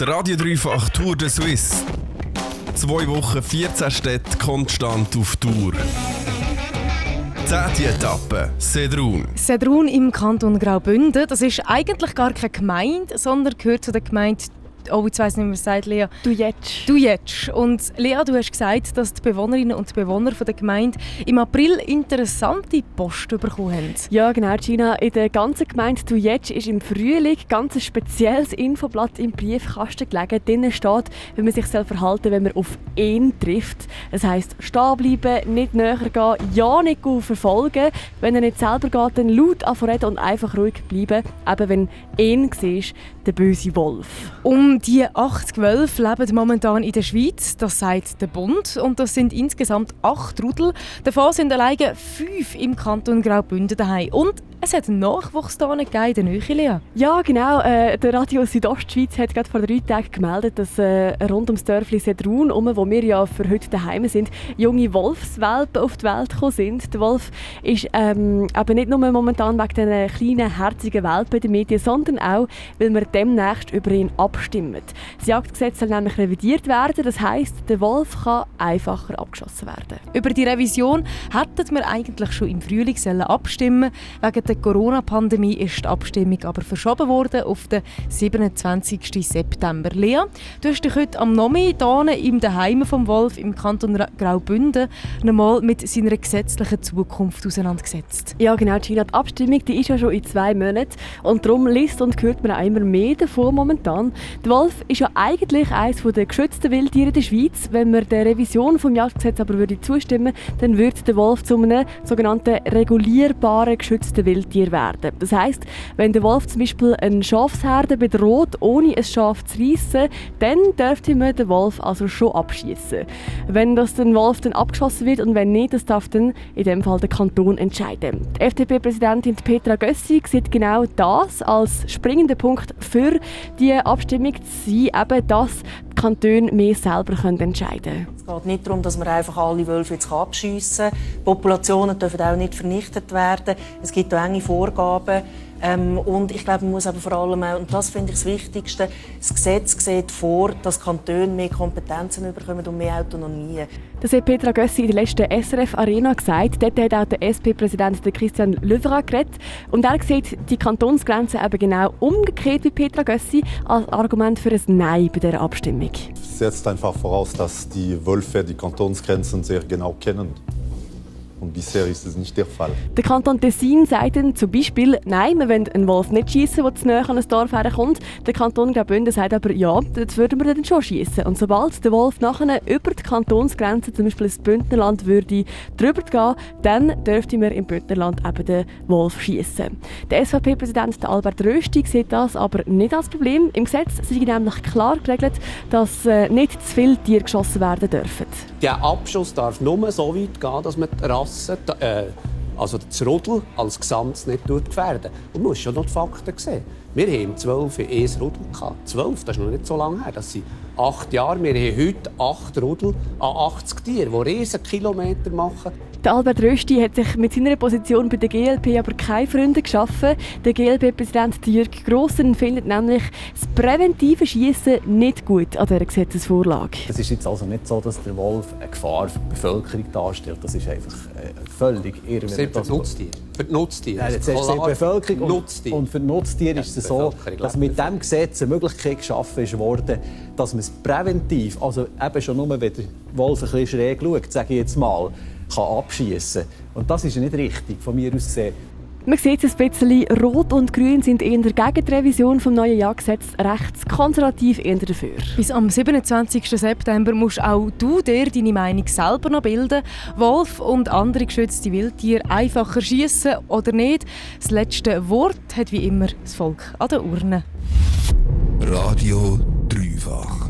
Der Radio Dreifach Tour de Suisse. Zwei Wochen, 14 Städte konstant auf Tour. Zehnte Etappe, Sedrun. Sedrun im Kanton Graubünden, das ist eigentlich gar keine Gemeinde, sondern gehört zu der Gemeinde oh, jetzt weiss nicht, wie man sagt, Lea. Du jetzt. Du jetzt. Und Lea, du hast gesagt, dass die Bewohnerinnen und Bewohner der Gemeinde im April interessante Post bekommen haben. Ja, genau, Gina. In der ganzen Gemeinde Du jetzt ist im Frühling ganz ein spezielles Infoblatt im Briefkasten gelegen. Drinnen steht, wie man sich verhalten soll, wenn man auf ihn trifft. Das heisst, stehen bleiben, nicht näher gehen, ja nicht verfolgen. Wenn er nicht selber geht, dann laut anreden und einfach ruhig bleiben. Eben wenn ihn siehst, der böse Wolf. Um die 80 Wölfe leben momentan in der Schweiz, das sagt der Bund. Und das sind insgesamt acht Rudel. Davon sind alleine fünf im Kanton Graubünden daheim. Und es hat Nachwuchs hier in der Nähe, Lea. Ja, genau. Äh, der Radio Südostschweiz hat gerade vor drei Tagen gemeldet, dass äh, rund ums Dörfli Sedrun, um, wo wir ja für heute daheim sind, junge Wolfswelpen auf die Welt gekommen sind. Der Wolf ist ähm, aber nicht nur momentan wegen diesen kleinen, herzigen Welpen in den Medien, sondern auch, weil wir demnächst über ihn abstimmen. Das Jagdgesetz soll nämlich revidiert werden. Das heisst, der Wolf kann einfacher abgeschossen werden. Über die Revision hätten wir eigentlich schon im Frühling abstimmen wegen der Corona-Pandemie ist die Abstimmung aber verschoben worden auf den 27. September. Lea, du hast dich heute am Nomi im Daheim vom Wolf im Kanton Graubünden nochmal mit seiner gesetzlichen Zukunft auseinandergesetzt. Ja, genau, Gina. Die Abstimmung die ist ja schon in zwei Monaten und darum liest und hört man auch immer mehr davon momentan. Der Wolf ist ja eigentlich eines der geschützten Wildtiere der Schweiz. Wenn wir der Revision des Jagdgesetzes aber würde zustimmen dann würde der Wolf zu einem sogenannten regulierbaren geschützten Wildtier werden. Das heißt, wenn der Wolf zum Beispiel eine Schafsherde bedroht, ohne ein Schaf zu reissen, dann dürfte man den Wolf also schon abschießen. Wenn das den Wolf dann abgeschossen wird und wenn nicht, das darf dann in dem Fall der Kanton entscheiden. Die FDP-Präsidentin Petra Gössi sieht genau das als springenden Punkt für die Abstimmung zu sein, eben, dass die Kantone mehr selber entscheiden können. Es geht nicht darum, dass man einfach alle Wölfe jetzt abschiessen kann. Populationen dürfen auch nicht vernichtet werden. Es gibt enge Vorgaben. Ähm, und ich glaube, man muss aber vor allem auch, und das finde ich das Wichtigste, das Gesetz sieht vor, dass Kantone mehr Kompetenzen bekommen und mehr Autonomie. Das hat Petra Gössi in der letzten SRF Arena gesagt. Dort hat auch der SP-Präsident Christian Löwera geredet. Und er sieht die Kantonsgrenze eben genau umgekehrt wie Petra Gössi als Argument für ein Nein bei der Abstimmung. Es setzt einfach voraus, dass die Wölfe die Kantonsgrenzen sehr genau kennen. Und bisher ist das nicht der Fall. Der Kanton Tessin sagt dann zum Beispiel, nein, wir wollen einen Wolf nicht schießen, der zu nahe an ein Dorf herkommt. Der Kanton Graubünden sagt aber, ja, das würden wir dann schon schießen. Und sobald der Wolf nachher über die Kantonsgrenze, zum Beispiel ins Bündnerland, würde drüber gehen, dann dürfte man im Bündnerland eben den Wolf schießen. Der SVP-Präsident Albert Rösti sieht das aber nicht als Problem. Im Gesetz sei nämlich klar geregelt, dass äh, nicht zu viele Tiere geschossen werden dürfen. Der Abschuss darf nur so weit gehen, dass man die Rasse, äh, also das Rudel als Gesamtes nicht gefährden. Und man muss schon noch die Fakten sehen. Wir haben zwölf in ein Rudel gehabt. Zwölf, das ist noch nicht so lange her. Das sind acht Jahre. Wir haben heute acht Rudel an 80 Tieren, die riesen Kilometer machen. Der Albert Rösti hat sich mit seiner Position bei der GLP aber keine Freunde geschaffen. Der GLP-Präsident Jürg Grossen findet nämlich das präventive Schießen nicht gut an dieser Gesetzesvorlage. Es ist jetzt also nicht so, dass der Wolf eine Gefahr für die Bevölkerung darstellt. Das ist einfach äh, völlig irre. Für die Nutztiere. Für die Nutztiere. Nein, jetzt ist die Bevölkerung und, und für die Nutztiere ist es so, dass mit diesem Gesetz eine Möglichkeit geschaffen worden, dass man es präventiv, also eben schon nur, wenn der Wolf ein bisschen schräg schaut, sage ich jetzt mal, kann abschießen Und das ist nicht richtig, von mir aus gesehen. Man sieht es ein bisschen, Rot und Grün sind eher gegen die Revision des neuen Jagdgesetzes, rechts konservativ eher dafür. Bis am 27. September musst auch du dir deine Meinung selber noch bilden. Wolf und andere geschützte Wildtiere einfacher schießen oder nicht. Das letzte Wort hat wie immer das Volk an der Urne. Radio Dreifach.